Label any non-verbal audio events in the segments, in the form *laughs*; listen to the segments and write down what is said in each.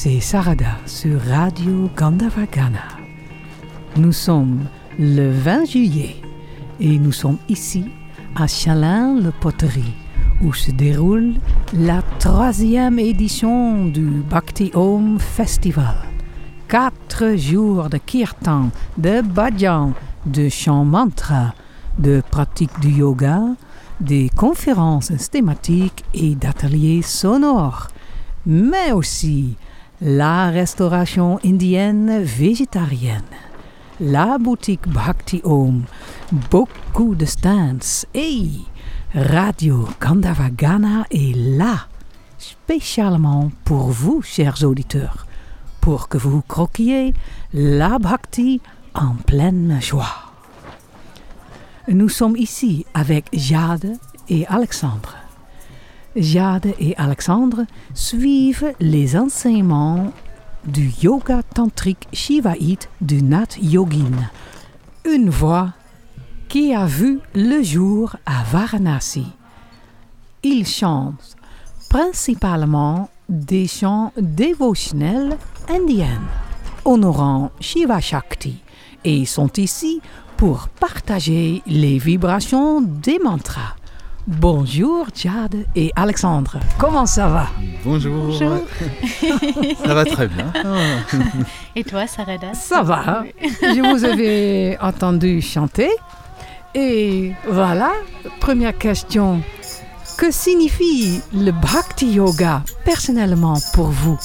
c'est Sarada sur Radio Gandavagana. Nous sommes le 20 juillet et nous sommes ici à Chalin-le-Poterie où se déroule la troisième édition du Bhakti Om Festival. Quatre jours de kirtan, de bhajan, de chant mantra, de pratique du yoga, des conférences thématiques et d'ateliers sonores, mais aussi la restauration indienne végétarienne, la boutique Bhakti Om, beaucoup de stands et Radio Gandavagana est là, spécialement pour vous, chers auditeurs, pour que vous croquiez la Bhakti en pleine joie. Nous sommes ici avec Jade et Alexandre. Jade et Alexandre suivent les enseignements du yoga tantrique shivaïte du Nat Yogin, une voix qui a vu le jour à Varanasi. Ils chantent principalement des chants dévotionnels indiens, honorant Shiva Shakti, et sont ici pour partager les vibrations des mantras. Bonjour Jade et Alexandre, comment ça va? Bonjour. Bonjour. *laughs* ça va très bien. Et toi, Sarada Ça va. Je vous avais entendu chanter. Et voilà, première question. Que signifie le Bhakti Yoga personnellement pour vous?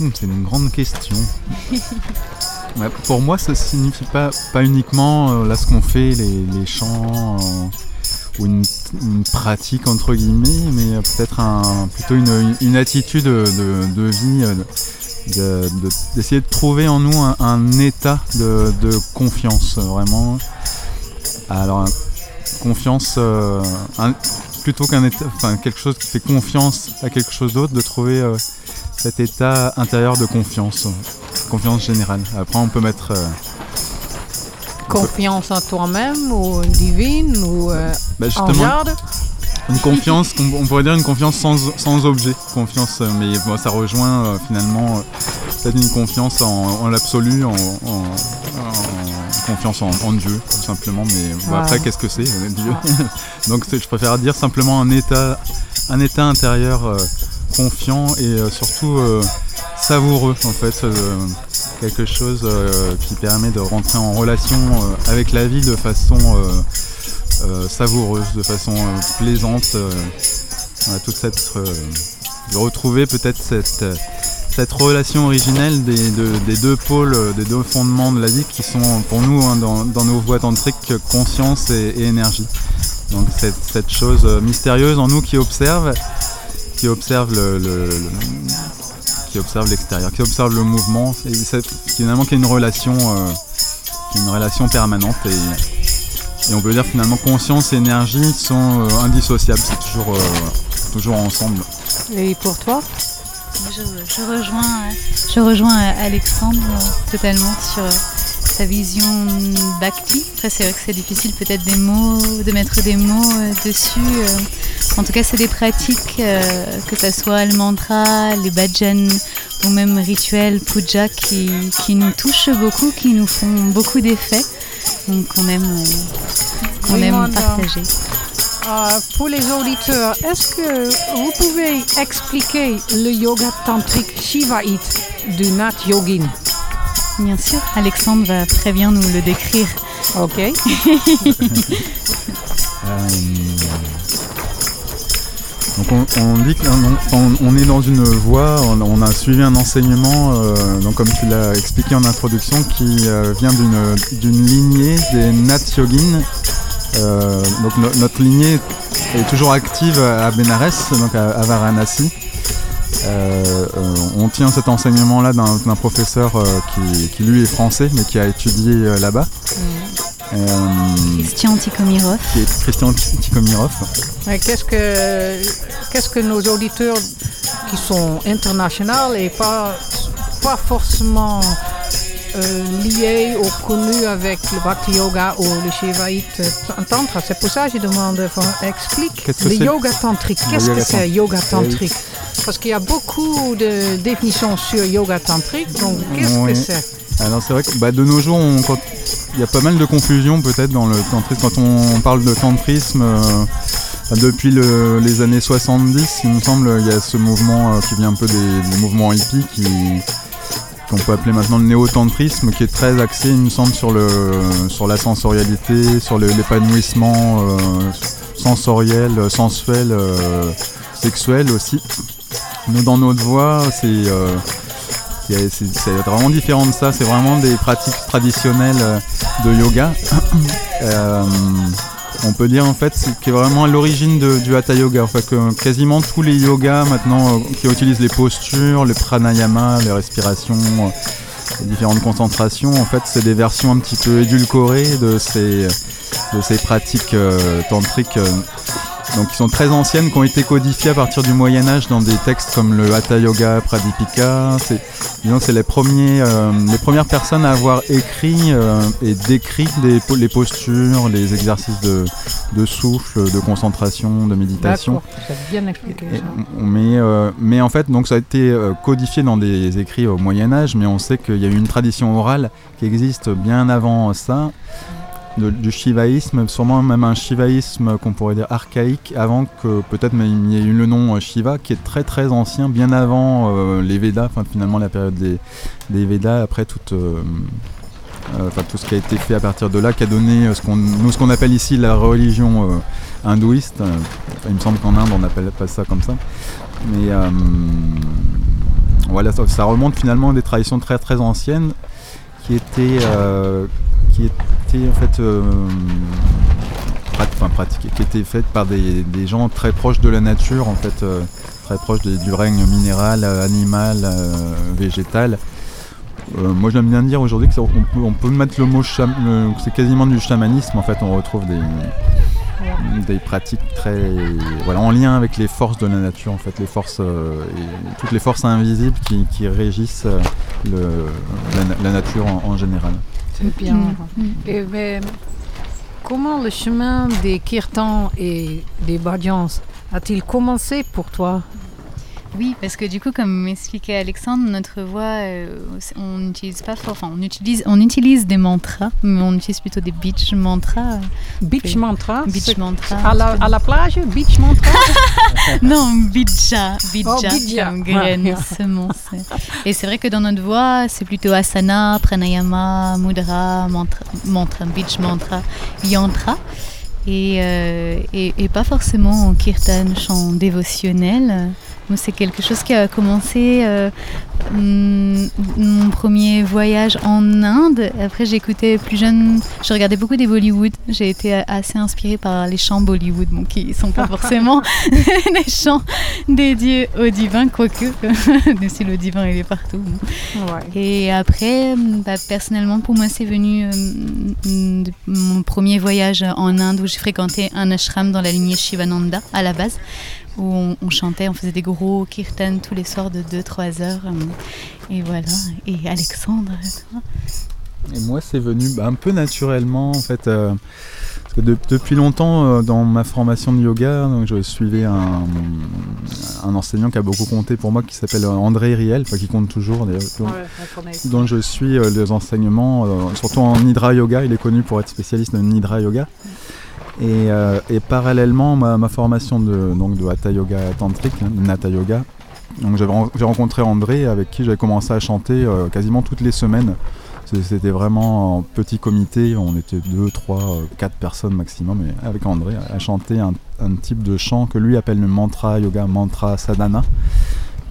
Hmm, C'est une grande question. *laughs* Ouais, pour moi, ça signifie pas, pas uniquement euh, là ce qu'on fait, les, les chants euh, ou une, une pratique entre guillemets, mais euh, peut-être un, plutôt une, une attitude de, de vie, de- de- d'essayer de, trouver en nous un, un état de, confiance, vraiment. Alors, confiance, euh, un- plutôt qu'un état, enfin quelque chose qui fait confiance à quelque chose d'autre, de trouver cet état intérieur de confiance, confiance générale. Après, on peut mettre euh, Confiance en toi-même ou divine ou euh, bah, en justement garde? une confiance, on pourrait dire une confiance sans, sans objet, confiance, euh, mais bon, ça rejoint euh, finalement peut-être une confiance en, en l'absolu, en, en- en confiance en, Dieu, tout simplement. Mais bon, Ouais. après, qu'est-ce que c'est Dieu? *laughs* Donc, je préfère dire simplement un état, un état intérieur euh, confiant et euh, surtout euh, savoureux, en fait. euh, quelque chose qui permet de rentrer en relation avec la vie de façon savoureuse, de façon plaisante. voilà, toute cette, de retrouver peut-être cette, cette relation originelle des, de- des deux pôles, des deux fondements de la vie qui sont pour nous hein, dans, nos voies tantriques conscience et, énergie. Donc cette, chose mystérieuse en nous qui observe, qui observe le, le- le- qui observe l'extérieur, qui observe le mouvement, et finalement qui est une relation, euh, qui est une relation permanente et, et on peut dire finalement conscience et énergie sont euh, indissociables, c'est toujours, euh, toujours ensemble. Et pour toi je, je rejoins, je rejoins Alexandre totalement sur sa vision bhakti. Après, c'est vrai que c'est difficile peut-être des mots, de mettre des mots euh, dessus. euh. En tout cas, c'est des pratiques, euh, que ce soit le mantra, les bhajans ou même rituels puja qui, qui nous touchent beaucoup, qui nous font beaucoup d'effets. Donc, on aime, qu'on Oui, aime partager. Euh, pour les auditeurs, est-ce que vous pouvez expliquer le yoga tantrique shivaïte du Nat Yogin? Bien sûr, Alexandre va très bien nous le décrire. Ok. *laughs* Euh, donc on, on dit qu'on on, on est dans une voie, on, on a suivi un enseignement, euh, donc comme tu l'as expliqué en introduction, qui euh, vient d'une d'une lignée des Nat Yogin. Euh, donc no- notre lignée est toujours active à Benares, donc à, à Varanasi. Euh, euh, on tient cet enseignement-là d'un d'un professeur euh, qui, qui, lui est français, mais qui a étudié euh, là-bas. Euh, Christian qui est Christian Tikhomirov. Mais Qu'est-ce que, qu'est-ce que nos auditeurs qui sont internationaux et pas, pas forcément euh, liés ou connus avec le Bhakti Yoga ou le Shivaïte Tantra, c'est pour ça que je demande, explique Qu'est-ce que le yoga tantrique. Qu'est-ce que yoga c'est yoga tantrique? Parce qu'il y a beaucoup de définitions sur yoga tantrique, donc qu'est-ce que c'est? Alors c'est vrai que bah, de nos jours, il y a pas mal de confusion peut-être dans le tantrisme. Quand on parle de tantrisme, euh, depuis les années 70, il me semble, il y a ce mouvement euh, qui vient un peu des, mouvements hippies qui qu'on peut appeler maintenant le néo-tantrisme, qui est très axé, il me semble, sur, le, sur la sensorialité, sur l'épanouissement euh, sensoriel, sensuel, sexuel aussi. Nous, dans notre voie, euh, c'est vraiment différent de ça. C'est vraiment des pratiques traditionnelles euh, de yoga. *clears throat* Euh, on peut dire en fait qui est vraiment à l'origine du hatha yoga. En fait, que quasiment tous les yogas maintenant qui utilisent les postures, les pranayama, les respirations, les différentes concentrations, en fait, c'est des versions un petit peu édulcorées de ces, de ces pratiques tantriques donc qui sont très anciennes, qui ont été codifiées à partir du Moyen Âge dans des textes comme le Hatha Yoga Pradipika. C'est, c'est les, premiers, euh, les premières personnes à avoir écrit euh, et décrit les postures, les exercices de, souffle, de concentration, de méditation. bien expliqué. mais, euh, mais en fait, donc ça a été codifié dans des écrits au Moyen Âge, mais on sait qu'il y a eu une tradition orale qui existe bien avant ça du shivaïsme, sûrement même un shivaïsme qu'on pourrait dire archaïque, avant que peut-être il y ait eu le nom euh, Shiva, qui est très très ancien, bien avant euh, les Védas, finalement la période des, des Védas, après euh, tout ce qui a été fait à partir de là, qui a donné ce qu'on, ce qu'on appelle ici la religion hindouiste. il me semble qu'en Inde on n'appelle pas ça comme ça. Mais voilà, ça, remonte finalement à des traditions très très anciennes qui étaient en fait euh, qui était faite par des, gens très proches de la nature, en fait, euh, très proches du règne minéral, animal, euh, végétal. moi j'aime bien dire aujourd'hui qu'on peut, on peut mettre le mot c'est quasiment du chamanisme en fait, on retrouve des, des pratiques très voilà en lien avec les forces de la nature en fait les forces toutes les forces invisibles qui, régissent la, nature en général. C'est bien. Mm. Mm. Et, mais, comment le chemin des kirtans et des bhajans a-t-il commencé pour toi? Oui, parce que du coup, comme m'expliquait Alexandre, notre voix, euh, on n'utilise pas fort. Enfin, on utilise, on utilise des mantras, mais on utilise plutôt des beach mantras. Beach mantras Beach mantras. À la, à la plage, beach mantras *laughs* Non, bija. Bija, oh, bija. comme graine, semence. Et c'est vrai que dans notre voix, c'est plutôt asana, pranayama, mudra, mantra, mantra beach mantra, yantra. Et, euh, et, et, pas forcément en kirtan, chant dévotionnel c'est quelque chose qui a commencé euh, mm, mon premier voyage en Inde. Après, j'écoutais plus jeune, je regardais beaucoup des Bollywood. J'ai été assez inspirée par les chants Bollywood, bon, qui ne sont pas *laughs* forcément *laughs* des chants dédiés au divin, quoique, *laughs* si le divin il est partout. Et après, bah, personnellement, pour moi, c'est venu euh, mon premier voyage en Inde où j'ai fréquenté un ashram dans la lignée Shivananda à la base où on, chantait, on faisait des gros kirtans tous les soirs de 2-3 heures. Euh, et voilà. Et Alexandre Et moi, c'est venu bah, un peu naturellement, en fait. Euh, parce que depuis longtemps, euh, dans ma formation de yoga, donc, je suivais un, enseignant qui a beaucoup compté pour moi, qui s'appelle André Riel, enfin, qui compte toujours, dont, je suis les enseignements, surtout en Nidra Yoga. Il est connu pour être spécialiste de Nidra Yoga. Euh, et, parallèlement, ma, ma, formation de, donc de Hatha Yoga tantrique, hein, Nata Yoga, j'ai rencontré André avec qui j'avais commencé à chanter euh, quasiment toutes les semaines. C'était vraiment en petit comité, on était deux, trois, euh, quatre personnes maximum, et avec André, à chanter un, type de chant que lui appelle le mantra yoga, mantra sadhana,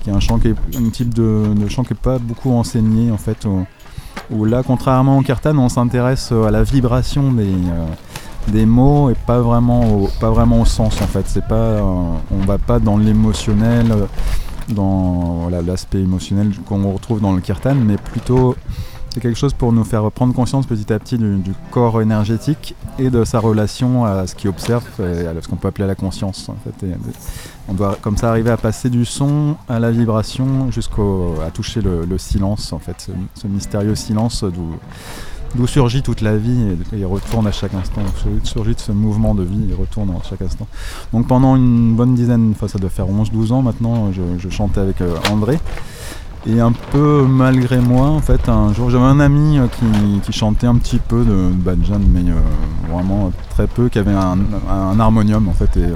qui est un chant qui est un type de, chant qui n'est pas beaucoup enseigné en fait. Où, là, contrairement au kirtan, on s'intéresse à la vibration des, des mots et pas vraiment au, pas vraiment au sens en fait. C'est pas, euh, on va pas dans l'émotionnel, dans l'aspect émotionnel qu'on retrouve dans le kirtan, mais plutôt c'est quelque chose pour nous faire prendre conscience petit à petit du, corps énergétique et de sa relation à ce qu'il observe et à ce qu'on peut appeler la conscience. En fait. on doit comme ça arriver à passer du son à la vibration jusqu'à toucher le, silence en fait, ce, ce mystérieux silence d'où d'où surgit toute la vie et, il retourne à chaque instant. Surgit de ce mouvement de vie, il retourne à chaque instant. Donc pendant une bonne dizaine, enfin ça doit faire 11-12 ans maintenant, je, chantais avec euh, André. Et un peu malgré moi, en fait, un jour j'avais un ami euh, qui, chantait un petit peu de badjan, mais euh, vraiment très peu, qui avait un, harmonium en fait. Et,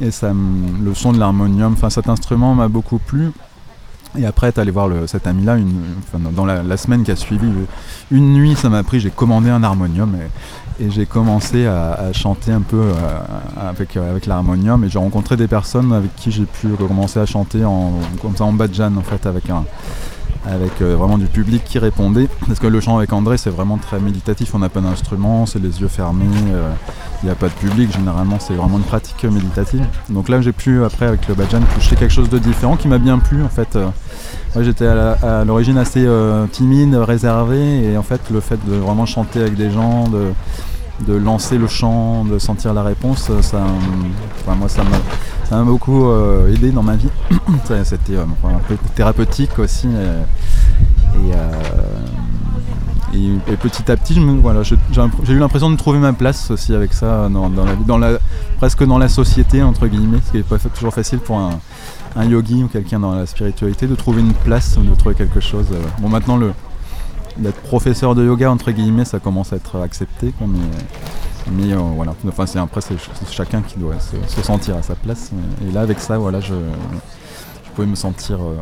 le son de l'harmonium, enfin cet instrument m'a beaucoup plu. Et après être allé voir cet ami-là, dans la, semaine qui a suivi, une nuit ça m'a pris, j'ai commandé un harmonium et, j'ai commencé à, chanter un peu euh, avec, avec l'harmonium. Et j'ai rencontré des personnes avec qui j'ai pu commencer à chanter en, comme ça en badjan en fait avec un, avec euh, vraiment du public qui répondait. Parce que le chant avec André, c'est vraiment très méditatif. On n'a pas d'instrument, c'est les yeux fermés, euh, il n'y a pas de public. Généralement, c'est vraiment une pratique méditative. Donc là, j'ai pu, après, avec le Bajan, toucher quelque chose de différent qui m'a bien plu. En fait, euh, j'étais à l'origine assez timide, réservé. Et en fait, le fait de vraiment chanter avec des gens, de de lancer le chant, de sentir la réponse, ça, moi ça m'a, beaucoup euh, aidé dans ma vie. *clears throat* C'était euh, un peu thérapeutique aussi. Et, euh, petit à petit, j'ai, eu l'impression de trouver ma place aussi avec ça dans, la, presque dans la société entre guillemets, ce qui n'est pas toujours facile pour un, yogi ou quelqu'un dans la spiritualité de trouver une place, de trouver quelque chose. Bon maintenant d'être professeur de yoga entre guillemets ça commence à être accepté mais, euh, voilà. Enfin c'est après c'est chacun qui doit se, sentir à sa place. Et là avec ça voilà je, pouvais me sentir euh,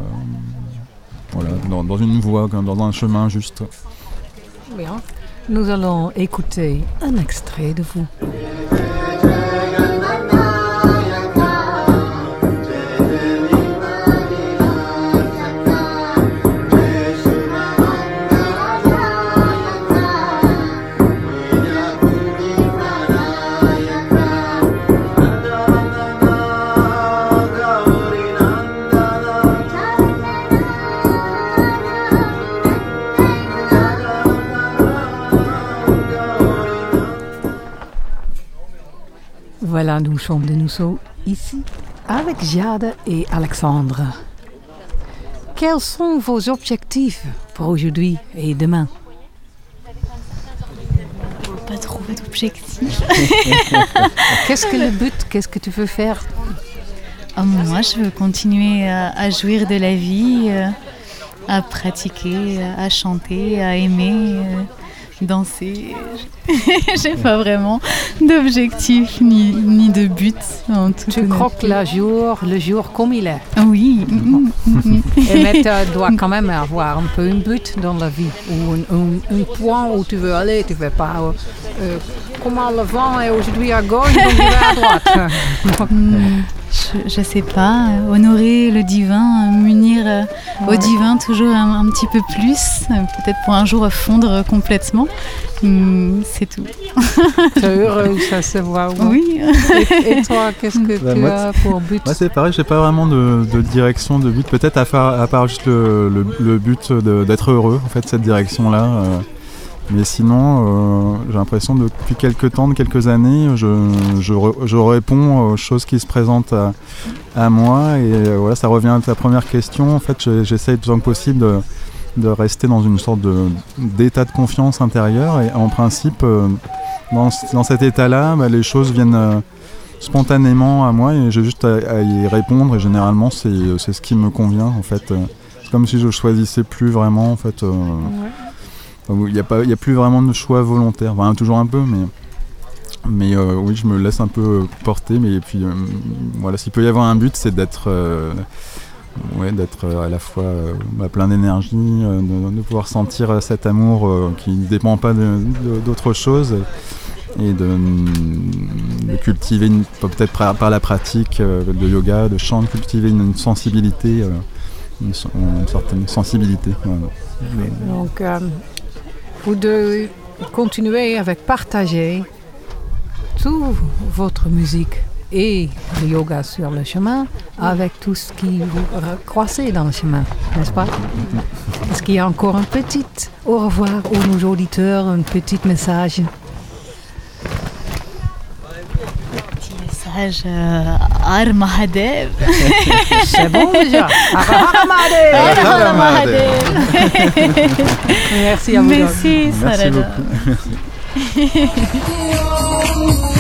voilà, dans, une voie dans un chemin juste. Bien. Nous allons écouter un extrait de vous Voilà, nous sommes de nouveau ici avec Jade et Alexandre. Quels sont vos objectifs pour aujourd'hui et demain? Pas trouver d'objectifs. *laughs* Qu'est-ce que le but Qu'est-ce que tu veux faire? Ah, Moi, je veux continuer à, jouir de la vie, euh, à pratiquer, à chanter, à aimer. Danser. *laughs* J'ai pas vraiment d'objectif ni, ni de but. En tout tu croques le jour, le jour comme il est. Oui. Et mais tu dois quand même avoir un peu un but dans la vie ou un, point où tu veux aller. Tu veux pas euh, euh, comment le vent est aujourd'hui à gauche, donc tu vas à droite. *laughs* Hmm je ne sais pas, honorer le divin, munir euh, au divin toujours un, petit peu plus, peut-être pour un jour fondre complètement. Hmm, c'est tout. *laughs* Tu heureux, ça se voit. Oui. Et, toi, qu'est-ce que bah, tu as pour but Moi, c'est pareil, j'ai pas vraiment de, direction, de but. Peut-être à, à, part juste le, le but d'être heureux, en fait, cette direction-là. Mais sinon, euh, j'ai l'impression depuis quelques temps, de quelques années, je, réponds aux choses qui se présentent à, moi. Et euh, voilà, ça revient à ta première question. En fait, j'essaye le plus que possible de, rester dans une sorte d'état de, confiance intérieure. Et en principe, euh, dans, cet état-là, bah, les choses viennent spontanément à moi et j'ai juste à, y répondre. Et généralement, c'est ce qui me convient. En fait, c'est comme si je choisissais plus vraiment. En fait. Il n'y a, a plus vraiment de choix volontaire. Enfin, toujours un peu, mais, mais euh, oui, je me laisse un peu porter. Mais puis, euh, voilà, s'il peut y avoir un but, c'est d'être euh, d'être à la fois plein d'énergie, de, pouvoir sentir cet amour qui ne dépend pas d'autre chose et de, cultiver peut-être par, la pratique de yoga, de chant, cultiver une, sensibilité, une, certaine sensibilité. Donc, vous devez continuer avec partager toute votre musique et le yoga sur le chemin avec tout ce qui vous croisez dans le chemin, n'est-ce pas? Est-ce qu'il y a encore un petit au revoir aux nos auditeurs, un petit message? Petit message euh, Har Mahadev. *laughs* C'est bon déjà. Mahadev. Merci à vous. Merci, Merci Sarada. beaucoup. *laughs*